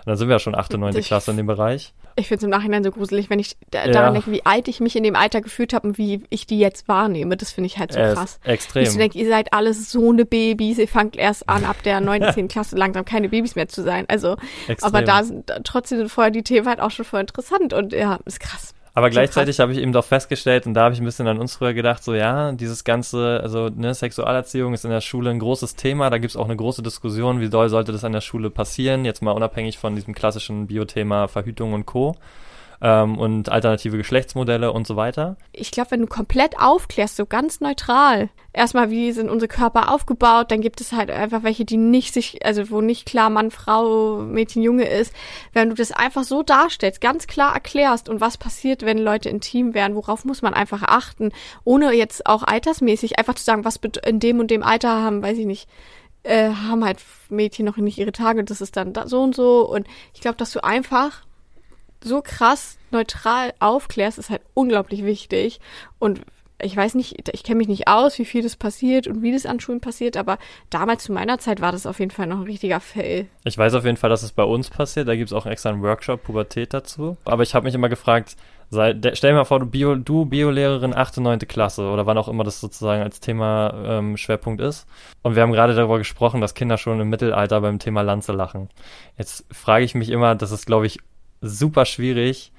Und dann sind wir ja schon 8. und 9. Ich- Klasse in dem Bereich. Ich finde es im Nachhinein so gruselig, wenn ich da, Ja. daran denke, wie alt ich mich in dem Alter gefühlt habe und wie ich die jetzt wahrnehme. Das finde ich halt so ist krass. Extrem. Ich denke, ihr seid alles so eine Babys, ihr fangt erst an, ab der 9., 10. Klasse langsam keine Babys mehr zu sein. Also, Extrem. aber da sind trotzdem sind vorher die Themen halt auch schon voll interessant und ja, ist krass. Aber gleichzeitig habe ich eben doch festgestellt, und da habe ich ein bisschen an uns früher gedacht, so ja, dieses ganze, also ne, Sexualerziehung ist in der Schule ein großes Thema, da gibt es auch eine große Diskussion, wie doll sollte das an der Schule passieren, jetzt mal unabhängig von diesem klassischen Biothema Verhütung und Co. ähm, und alternative Geschlechtsmodelle und so weiter. Ich glaube, wenn du komplett aufklärst, so ganz neutral, erstmal, wie sind unsere Körper aufgebaut, dann gibt es halt einfach welche, die nicht sich, also wo nicht klar Mann, Frau, Mädchen, Junge ist. Wenn du das einfach so darstellst, ganz klar erklärst und was passiert, wenn Leute intim werden, worauf muss man einfach achten, ohne jetzt auch altersmäßig einfach zu sagen, was in dem und dem Alter haben, weiß ich nicht, äh, haben halt Mädchen noch nicht ihre Tage, das ist dann da so und so. Und ich glaube, dass du einfach so krass neutral aufklärst, ist halt unglaublich wichtig. Und ich weiß nicht, ich kenne mich nicht aus, wie viel das passiert und wie das an Schulen passiert, aber damals zu meiner Zeit war das auf jeden Fall noch ein richtiger Fail. Ich weiß auf jeden Fall, dass es bei uns passiert. Da gibt es auch extra einen Workshop Pubertät dazu. Aber ich habe mich immer gefragt, sei, stell dir mal vor, du, Bio, du Biolehrerin 8. und 9. Klasse oder wann auch immer das sozusagen als Thema ähm, Schwerpunkt ist. Und wir haben gerade darüber gesprochen, dass Kinder schon im Mittelalter beim Thema Lanze lachen. Jetzt frage ich mich immer, das ist, glaube ich, super schwierig,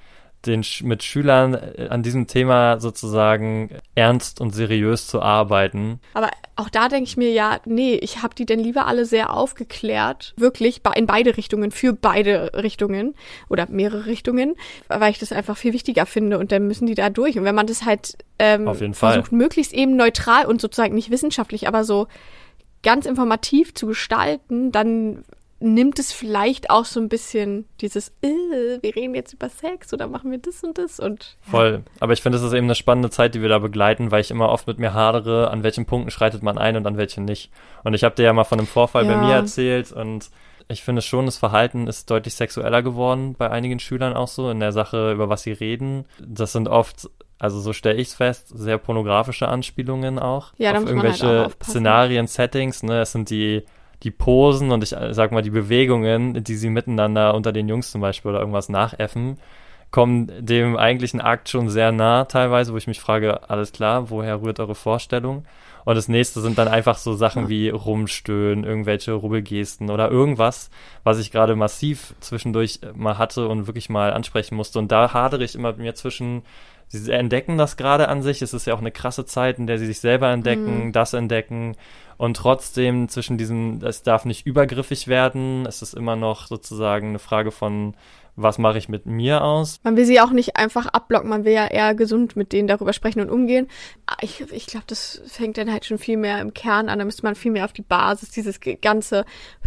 den mit Schülern äh, an diesem Thema sozusagen ernst und seriös zu arbeiten. Aber auch da denke ich mir ja, nee, ich habe die denn lieber alle sehr aufgeklärt, wirklich in beide Richtungen, für beide Richtungen oder mehrere Richtungen, weil ich das einfach viel wichtiger finde und dann müssen die da durch. Und wenn man das halt ähm, versucht, Fall. möglichst eben neutral und sozusagen nicht wissenschaftlich, aber so ganz informativ zu gestalten, dann nimmt es vielleicht auch so ein bisschen dieses, äh, wir reden jetzt über Sex oder machen wir das und das und. Ja. Voll. Aber ich finde, es ist eben eine spannende Zeit, die wir da begleiten, weil ich immer oft mit mir hadere, an welchen Punkten schreitet man ein und an welchen nicht. Und ich habe dir ja mal von einem Vorfall ja. bei mir erzählt und ich finde schon, das Verhalten ist deutlich sexueller geworden bei einigen Schülern auch so in der Sache, über was sie reden. Das sind oft also so stelle ich es fest, sehr pornografische Anspielungen auch. Ja, auf irgendwelche halt Szenarien, Settings, ne? Es sind die die Posen und ich sag mal die Bewegungen, die sie miteinander unter den Jungs zum Beispiel oder irgendwas nachäffen, kommen dem eigentlichen Akt schon sehr nah teilweise, wo ich mich frage, alles klar, woher rührt eure Vorstellung? Und das nächste sind dann einfach so Sachen wie Rumstöhnen, irgendwelche Rubbelgesten oder irgendwas, was ich gerade massiv zwischendurch mal hatte und wirklich mal ansprechen musste. Und da hadere ich immer mir zwischen sie entdecken das gerade an sich. Es ist ja auch eine krasse Zeit, in der sie sich selber entdecken, mhm. das entdecken und trotzdem zwischen diesen, es darf nicht übergriffig werden. Es ist immer noch sozusagen eine Frage von was mache ich mit mir aus. Man will sie auch nicht einfach abblocken, man will ja eher gesund mit denen darüber sprechen und umgehen. Ah, ich, ich glaube, das fängt dann halt schon viel mehr im Kern an, da müsste man viel mehr auf die Basis, dieses ganze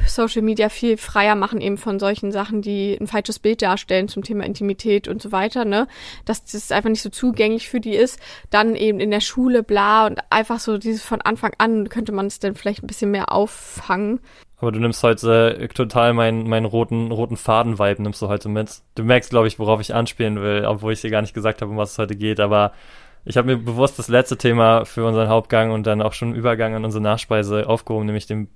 Social Media viel freier machen, eben von solchen Sachen, die ein falsches Bild darstellen zum Thema Intimität und so weiter, ne? Dass das einfach nicht so zugänglich für die ist. Dann eben in der Schule, bla, und einfach so dieses von Anfang an könnte man es dann vielleicht ein bisschen mehr auffangen. Aber du nimmst heute äh, total meinen, meinen roten, roten Faden-Vibe nimmst du heute mit. Du merkst, glaube ich, worauf ich anspielen will, obwohl ich dir gar nicht gesagt habe, um was es heute geht. Aber ich habe mir bewusst das letzte Thema für unseren Hauptgang und dann auch schon Übergang an unsere Nachspeise aufgehoben, nämlich den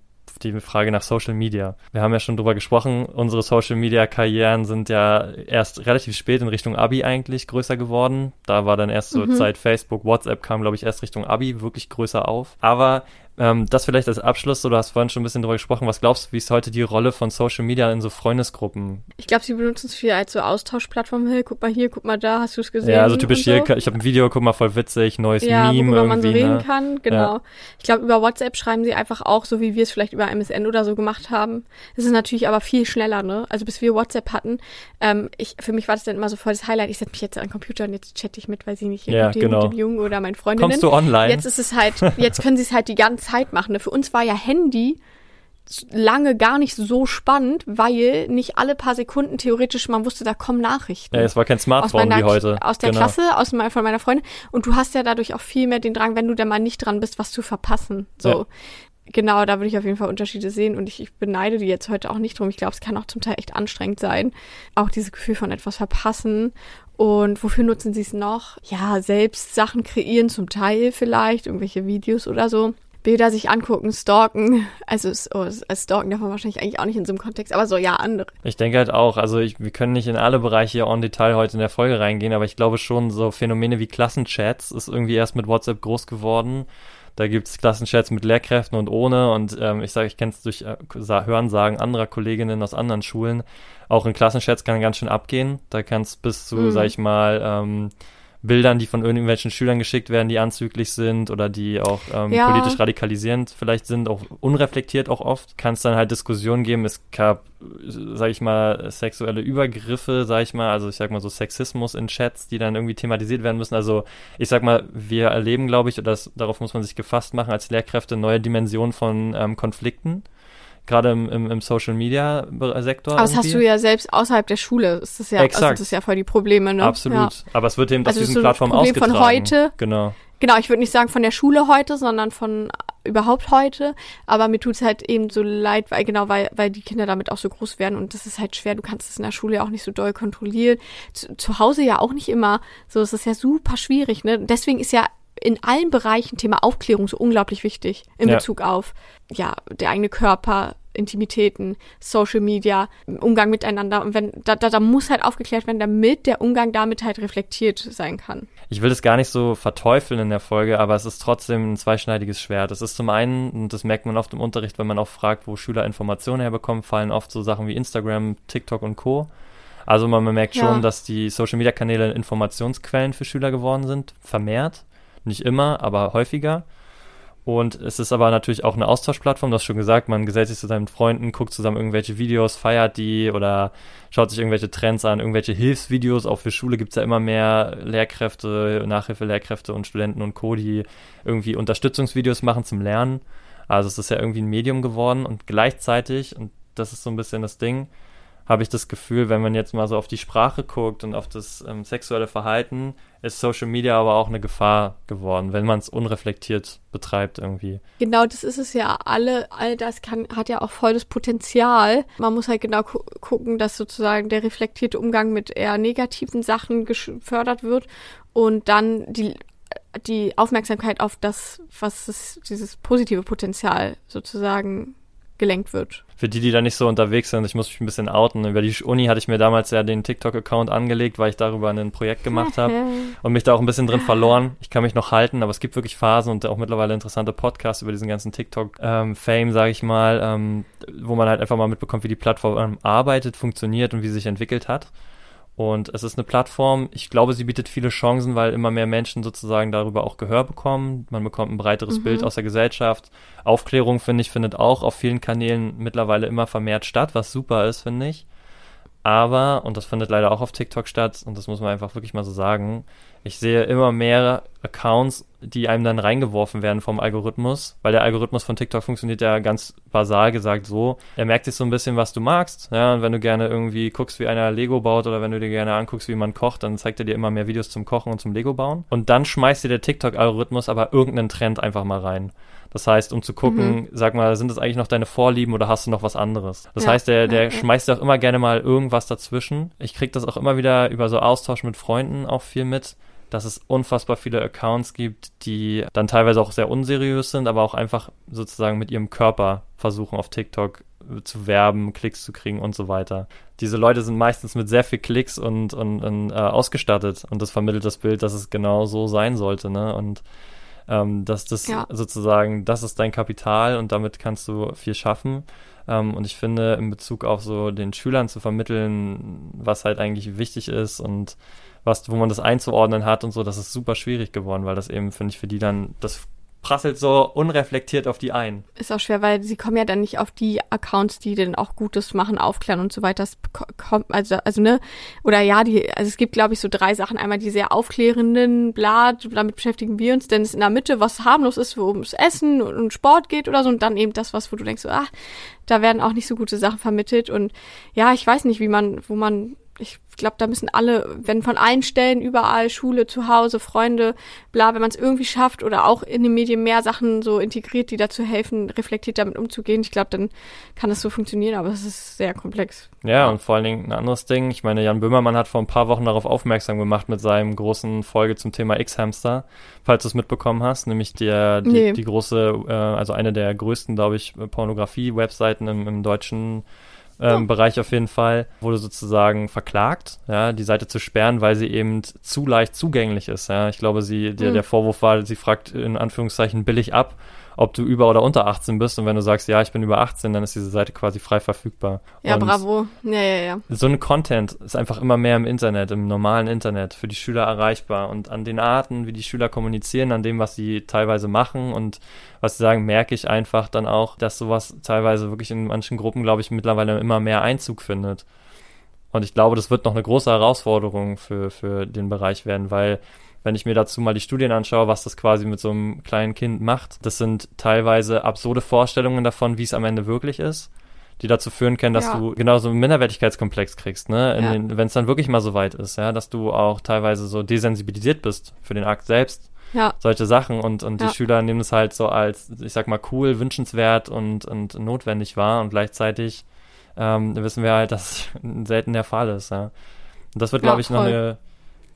die Frage nach Social Media. Wir haben ja schon drüber gesprochen, unsere Social Media Karrieren sind ja erst relativ spät in Richtung Abi eigentlich größer geworden. Da war dann erst so mhm. Zeit Facebook, WhatsApp kam, glaube ich, erst Richtung Abi wirklich größer auf. Aber ähm, das vielleicht als Abschluss, du hast vorhin schon ein bisschen drüber gesprochen. Was glaubst du, wie ist heute die Rolle von Social Media in so Freundesgruppen? Ich glaube, sie benutzen es viel als so Austauschplattform. Hey, guck mal hier, guck mal da, hast du es gesehen? Ja, also typisch so. hier, ich habe ein Video, guck mal, voll witzig, neues ja, Meme worüber man so reden ne? kann, genau. Ja. Ich glaube, über WhatsApp schreiben sie einfach auch, so wie wir es vielleicht über MSN oder so gemacht haben. Es ist natürlich aber viel schneller, ne? Also bis wir WhatsApp hatten, ähm, ich, für mich war das dann immer so voll das Highlight. Ich setze mich jetzt an den Computer und jetzt chatte ich mit, weil sie nicht ja, mit, dem, genau. mit dem Jungen oder meinen Freundinnen. Kommst du online? Jetzt ist es halt, jetzt können sie es halt die ganze Zeit machen. Ne? Für uns war ja Handy lange gar nicht so spannend, weil nicht alle paar Sekunden theoretisch man wusste, da kommen Nachrichten. Ja, es war kein Smartphone wie heute. Aus der genau. Klasse, aus von meiner Freundin. Und du hast ja dadurch auch viel mehr den Drang, wenn du da mal nicht dran bist, was zu verpassen. So. Ja. Genau, da würde ich auf jeden Fall Unterschiede sehen und ich, ich beneide die jetzt heute auch nicht drum. Ich glaube, es kann auch zum Teil echt anstrengend sein. Auch dieses Gefühl von etwas verpassen. Und wofür nutzen sie es noch? Ja, selbst Sachen kreieren zum Teil vielleicht, irgendwelche Videos oder so. Bilder sich angucken, stalken. Also oh, stalken darf man wahrscheinlich eigentlich auch nicht in so einem Kontext, aber so ja, andere. Ich denke halt auch, also ich, wir können nicht in alle Bereiche on Detail heute in der Folge reingehen, aber ich glaube schon, so Phänomene wie Klassenchats ist irgendwie erst mit WhatsApp groß geworden. Da gibt es Klassenchats mit Lehrkräften und ohne. Und ähm, ich sage, ich kenne es durch äh, Hörensagen anderer Kolleginnen aus anderen Schulen. Auch in Klassenchats kann ganz schön abgehen. Da kann es bis zu, mhm. sag ich mal, ähm, Bildern, die von irgendwelchen Schülern geschickt werden, die anzüglich sind oder die auch ähm, Ja. politisch radikalisierend vielleicht sind, auch unreflektiert auch oft, kann es dann halt Diskussionen geben. Es gab, sag ich mal, sexuelle Übergriffe, sag ich mal, also ich sag mal so Sexismus in Chats, die dann irgendwie thematisiert werden müssen. Also ich sag mal, wir erleben, glaube ich, und das, darauf muss man sich gefasst machen, als Lehrkräfte neue Dimensionen von ähm, Konflikten. Gerade im, im, im Social Media Sektor. Aber das hast irgendwie. du ja selbst außerhalb der Schule. Ist das ja, also Exakt. das ist ja voll die Probleme, ne? Absolut. Ja. Aber es wird eben Also auf es diesen so Plattformen Problem von ausgetragen. heute. Genau. Genau, ich würde nicht sagen von der Schule heute, sondern von überhaupt heute. Aber mir tut's halt eben so leid, weil genau, weil, weil die Kinder damit auch so groß werden und das ist halt schwer. Du kannst es in der Schule ja auch nicht so doll kontrollieren. Zu, zu Hause ja auch nicht immer. So, es ist ja super schwierig, ne? Deswegen ist ja in allen Bereichen Thema Aufklärung so unglaublich wichtig in Ja. Bezug auf ja der eigene Körper, Intimitäten, Social Media, Umgang miteinander und wenn da, da, da muss halt aufgeklärt werden, damit der Umgang damit halt reflektiert sein kann. Ich will das gar nicht so verteufeln in der Folge, aber es ist trotzdem ein zweischneidiges Schwert. Es ist zum einen, und das merkt man oft im Unterricht, wenn man auch fragt, wo Schüler Informationen herbekommen, fallen oft so Sachen wie Instagram, TikTok und Co. Also man, man merkt Ja. schon, dass die Social-Media-Kanäle Informationsquellen für Schüler geworden sind, vermehrt. Nicht immer, aber häufiger. Und es ist aber natürlich auch eine Austauschplattform, du hast schon gesagt, man gesellt sich zu seinen Freunden, guckt zusammen irgendwelche Videos, feiert die oder schaut sich irgendwelche Trends an, irgendwelche Hilfsvideos. Auch für Schule gibt's ja immer mehr Lehrkräfte, Nachhilfelehrkräfte und Studenten und Co., die irgendwie Unterstützungsvideos machen zum Lernen. Also es ist ja irgendwie ein Medium geworden und gleichzeitig, und das ist so ein bisschen das Ding, habe ich das Gefühl, wenn man jetzt mal so auf die Sprache guckt und auf das ähm, sexuelle Verhalten, ist Social Media aber auch eine Gefahr geworden, wenn man es unreflektiert betreibt irgendwie. Genau, das ist es ja. Alle, all das kann, hat ja auch voll das Potenzial. Man muss halt genau gu gucken, dass sozusagen der reflektierte Umgang mit eher negativen Sachen gefördert wird und dann die, die Aufmerksamkeit auf das, was es, dieses positive Potenzial sozusagen gelenkt wird. Für die, die da nicht so unterwegs sind, ich muss mich ein bisschen outen. Über die Uni hatte ich mir damals ja den TikTok-Account angelegt, weil ich darüber ein Projekt gemacht habe und mich da auch ein bisschen drin verloren. Ich kann mich noch halten, aber es gibt wirklich Phasen und auch mittlerweile interessante Podcasts über diesen ganzen TikTok-Fame, sage ich mal, ähm, wo man halt einfach mal mitbekommt, wie die Plattform ähm, arbeitet, funktioniert und wie sie sich entwickelt hat. Und es ist eine Plattform, ich glaube, sie bietet viele Chancen, weil immer mehr Menschen sozusagen darüber auch Gehör bekommen. Man bekommt ein breiteres Mhm. Bild aus der Gesellschaft. Aufklärung, finde ich, findet auch auf vielen Kanälen mittlerweile immer vermehrt statt, was super ist, finde ich. Aber, und das findet leider auch auf TikTok statt, und das muss man einfach wirklich mal so sagen, ich sehe immer mehr Accounts, die einem dann reingeworfen werden vom Algorithmus, weil der Algorithmus von TikTok funktioniert ja ganz basal gesagt so. Er merkt sich so ein bisschen, was du magst, ja, und wenn du gerne irgendwie guckst, wie einer Lego baut oder wenn du dir gerne anguckst, wie man kocht, dann zeigt er dir immer mehr Videos zum Kochen und zum Lego bauen. Und dann schmeißt dir der TikTok-Algorithmus aber irgendeinen Trend einfach mal rein. Das heißt, um zu gucken, sag mal, sind das eigentlich noch deine Vorlieben oder hast du noch was anderes? Das Ja, heißt, der, der ja, ja. schmeißt dir auch immer gerne mal irgendwas dazwischen. Ich krieg das auch immer wieder über so Austausch mit Freunden auch viel mit, dass es unfassbar viele Accounts gibt, die dann teilweise auch sehr unseriös sind, aber auch einfach sozusagen mit ihrem Körper versuchen auf TikTok zu werben, Klicks zu kriegen und so weiter. Diese Leute sind meistens mit sehr viel Klicks und, und, und äh, ausgestattet und das vermittelt das Bild, dass es genau so sein sollte, ne? Und ähm, dass das Ja. sozusagen, das ist dein Kapital und damit kannst du viel schaffen. Ähm, und ich finde, in Bezug auf so den Schülern zu vermitteln, was halt eigentlich wichtig ist und was, wo man das einzuordnen hat und so, das ist super schwierig geworden, weil das eben, finde ich, für die dann, das prasselt so unreflektiert auf die ein. Ist auch schwer, weil sie kommen ja dann nicht auf die Accounts, die dann auch Gutes machen, aufklären und so weiter. Das ko- kommt, also, also, ne, oder ja, die, also es gibt, glaube ich, so drei Sachen. Einmal die sehr aufklärenden, bla, damit beschäftigen wir uns, denn es in der Mitte was harmlos ist, wo ums Essen und, Sport geht oder so, und dann eben das, was, wo du denkst, so, ah, da werden auch nicht so gute Sachen vermittelt. Und ja, ich weiß nicht, wie man, wo man, ich glaube, da müssen alle, wenn von allen Stellen, überall, Schule, zu Hause, Freunde, bla, wenn man es irgendwie schafft oder auch in den Medien mehr Sachen so integriert, die dazu helfen, reflektiert damit umzugehen, ich glaube, dann kann das so funktionieren, aber es ist sehr komplex. Ja, und vor allen Dingen ein anderes Ding. Ich meine, Jan Böhmermann hat vor ein paar Wochen darauf aufmerksam gemacht mit seinem großen Folge zum Thema X-Hamster, falls du es mitbekommen hast, nämlich der, die, Nee. die große, äh, also eine der größten, glaube ich, Pornografie-Webseiten im, im deutschen ähm, Oh. Bereich auf jeden Fall, wurde sozusagen verklagt, ja, die Seite zu sperren, weil sie eben zu leicht zugänglich ist. Ja. Ich glaube, sie, der, Hm. der Vorwurf war, sie fragt in Anführungszeichen billig ab, ob du über oder unter 18 bist. Und wenn du sagst, ja, ich bin über 18, dann ist diese Seite quasi frei verfügbar. Ja, und bravo. Ja, ja, ja. So ein Content ist einfach immer mehr im Internet, im normalen Internet für die Schüler erreichbar. Und an den Arten, wie die Schüler kommunizieren, an dem, was sie teilweise machen und was sie sagen, merke ich einfach dann auch, dass sowas teilweise wirklich in manchen Gruppen, glaube ich, mittlerweile immer mehr Einzug findet. Und ich glaube, das wird noch eine große Herausforderung für, für den Bereich werden, weil wenn ich mir dazu mal die Studien anschaue, was das quasi mit so einem kleinen Kind macht, das sind teilweise absurde Vorstellungen davon, wie es am Ende wirklich ist, die dazu führen können, dass Ja. du genauso einen Minderwertigkeitskomplex kriegst, ne? Ja. Wenn es dann wirklich mal so weit ist, ja, dass du auch teilweise so desensibilisiert bist für den Akt selbst, Ja, solche Sachen und, und Ja. die Schüler nehmen es halt so als, ich sag mal, cool, wünschenswert und, und notwendig wahr und gleichzeitig ähm, wissen wir halt, dass selten der Fall ist, ja. Und das wird, glaube ich, noch voll. eine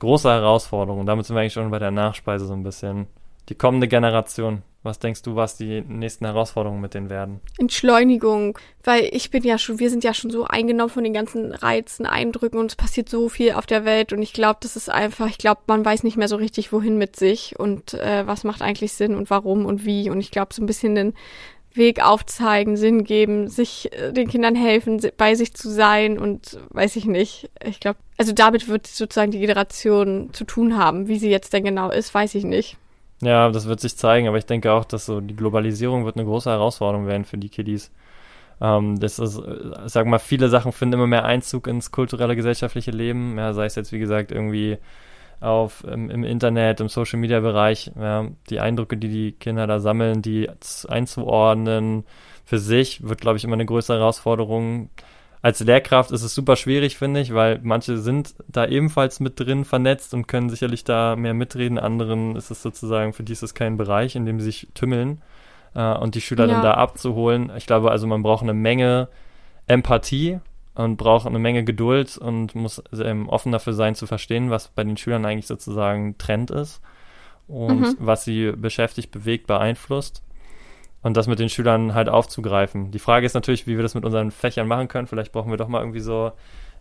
große Herausforderung. Und damit sind wir eigentlich schon bei der Nachspeise so ein bisschen. Die kommende Generation. Was denkst du, was die nächsten Herausforderungen mit denen werden? Entschleunigung, weil ich bin ja schon, wir sind ja schon so eingenommen von den ganzen Reizen, Eindrücken und es passiert so viel auf der Welt und ich glaube, das ist einfach, ich glaube, man weiß nicht mehr so richtig, wohin mit sich und äh, was macht eigentlich Sinn und warum und wie und ich glaube, so ein bisschen den Weg aufzeigen, Sinn geben, sich äh, den Kindern helfen, bei sich zu sein und weiß ich nicht. Ich glaube, also damit wird sozusagen die Generation zu tun haben. Wie sie jetzt denn genau ist, weiß ich nicht. Ja, das wird sich zeigen, aber ich denke auch, dass so die Globalisierung wird eine große Herausforderung werden für die Kiddies. Ähm, das ist, äh, sag mal, viele Sachen finden immer mehr Einzug ins kulturelle, gesellschaftliche Leben. Ja, sei es jetzt, wie gesagt, irgendwie auf, im, im Internet, im Social Media Bereich, ja, die Eindrücke, die die Kinder da sammeln, die einzuordnen für sich, wird, glaube ich, immer eine größere Herausforderung. Als Lehrkraft ist es super schwierig, finde ich, weil manche sind da ebenfalls mit drin vernetzt und können sicherlich da mehr mitreden. Anderen ist es sozusagen, für die ist es kein Bereich, in dem sie sich tümmeln. Äh, und die Schüler Ja. dann da abzuholen. Ich glaube, also man braucht eine Menge Empathie und braucht eine Menge Geduld und muss ähm, offen dafür sein zu verstehen, was bei den Schülern eigentlich sozusagen Trend ist und Mhm. was sie beschäftigt, bewegt, beeinflusst. Und das mit den Schülern halt aufzugreifen. Die Frage ist natürlich, wie wir das mit unseren Fächern machen können. Vielleicht brauchen wir doch mal irgendwie so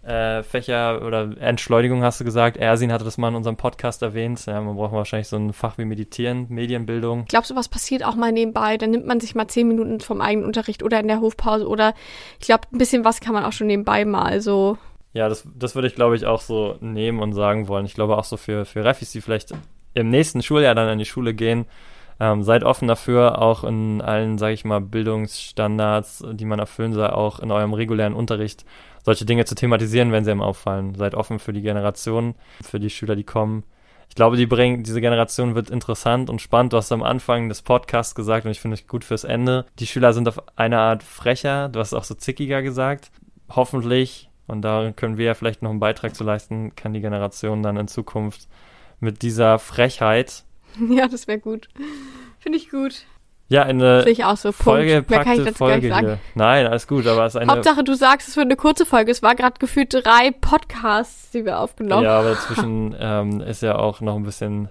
äh, Fächer oder Entschleunigung, hast du gesagt. Ersin hatte das mal in unserem Podcast erwähnt. Ja, man braucht wahrscheinlich so ein Fach wie Meditieren, Medienbildung. Ich glaube, sowas passiert auch mal nebenbei. Dann nimmt man sich mal zehn Minuten vom eigenen Unterricht oder in der Hofpause oder ich glaube, ein bisschen was kann man auch schon nebenbei mal so. Ja, das, das würde ich, glaube ich, auch so nehmen und sagen wollen. Ich glaube auch so für, für Refis, die vielleicht im nächsten Schuljahr dann in die Schule gehen, ähm, seid offen dafür, auch in allen, sage ich mal, Bildungsstandards, die man erfüllen soll, auch in eurem regulären Unterricht, solche Dinge zu thematisieren, wenn sie einem auffallen. Seid offen für die Generation, für die Schüler, die kommen. Ich glaube, die bringen, diese Generation wird interessant und spannend. Du hast am Anfang des Podcasts gesagt und ich finde es gut fürs Ende. Die Schüler sind auf eine Art frecher, du hast auch so zickiger gesagt. Hoffentlich, und da können wir ja vielleicht noch einen Beitrag zu leisten, kann die Generation dann in Zukunft mit dieser Frechheit Ja, das wäre gut. Finde ich gut. Ja eine ich auch so. Punkt. Mehr kann ich dazu gar nicht Folge sagen. hier. Nein, alles gut, aber es ist eine Hauptsache, du sagst, es wird eine kurze Folge. Es war gerade gefühlt drei Podcasts, die wir aufgenommen Ja, aber dazwischen ähm, ist ja auch noch ein bisschen,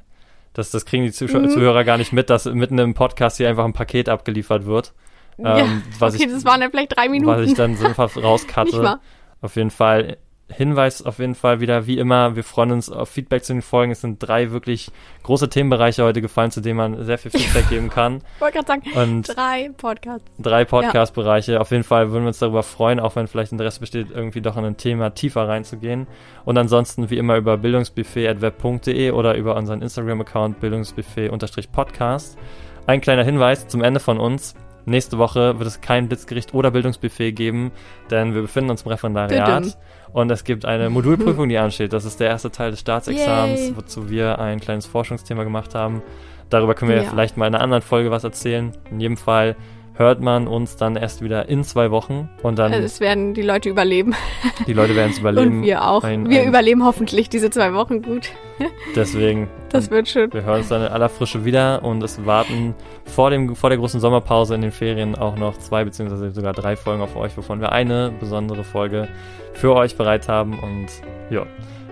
das, das kriegen die Zuschau Mhm. Zuhörer gar nicht mit, dass mitten im Podcast hier einfach ein Paket abgeliefert wird. Ja, Ähm, was okay, ich, das waren dann vielleicht drei Minuten. was ich dann so rauskatte. Auf jeden Fall. Hinweis auf jeden Fall wieder, wie immer, wir freuen uns auf Feedback zu den Folgen. Es sind drei wirklich große Themenbereiche heute gefallen, zu denen man sehr viel Feedback geben kann. Ich wollte gerade sagen, Und drei Podcasts. drei Podcast-Bereiche. Auf jeden Fall würden wir uns darüber freuen, auch wenn vielleicht Interesse besteht, irgendwie doch in ein Thema tiefer reinzugehen. Und ansonsten wie immer über bildungsbuffet.web.de oder über unseren Instagram-Account bildungsbuffet-podcast. Ein kleiner Hinweis zum Ende von uns. Nächste Woche wird es kein Blitzgericht oder Bildungsbuffet geben, denn wir befinden uns im Referendariat Düdüm. und es gibt eine Modulprüfung, die ansteht. Das ist der erste Teil des Staatsexamens, Yay. wozu wir ein kleines Forschungsthema gemacht haben. Darüber können wir Ja. vielleicht mal in einer anderen Folge was erzählen. In jedem Fall hört man uns dann erst wieder in zwei Wochen und dann es werden die Leute überleben. die Leute werden es überleben. Und wir auch. Ein- wir ein- überleben hoffentlich diese zwei Wochen gut. Deswegen, Das wird schön. wir hören uns dann in aller Frische wieder und es warten vor, dem, vor der großen Sommerpause in den Ferien auch noch zwei beziehungsweise sogar drei Folgen auf euch, wovon wir eine besondere Folge für euch bereit haben. Und ja,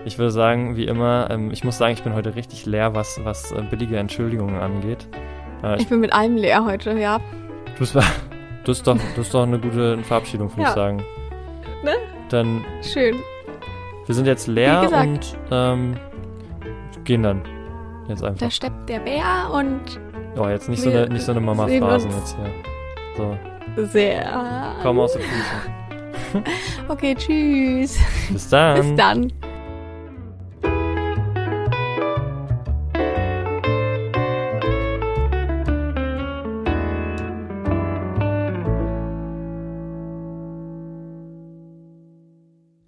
ich würde sagen, wie immer, ähm, ich muss sagen, ich bin heute richtig leer, was, was äh, billige Entschuldigungen angeht. Äh, ich, Ich bin mit allem leer heute, ja. Das, war, das, ist doch, das ist doch eine gute Verabschiedung, würde Ja. ich sagen. Ne? Dann, Schön. wir sind jetzt leer gesagt. und ähm, gehen dann jetzt einfach. Da steppt der Bär und Oh, jetzt nicht so eine, nicht so eine uns. jetzt hier. So, Sehr. komm aus den Füßen. Okay, tschüss. Bis dann. Bis dann.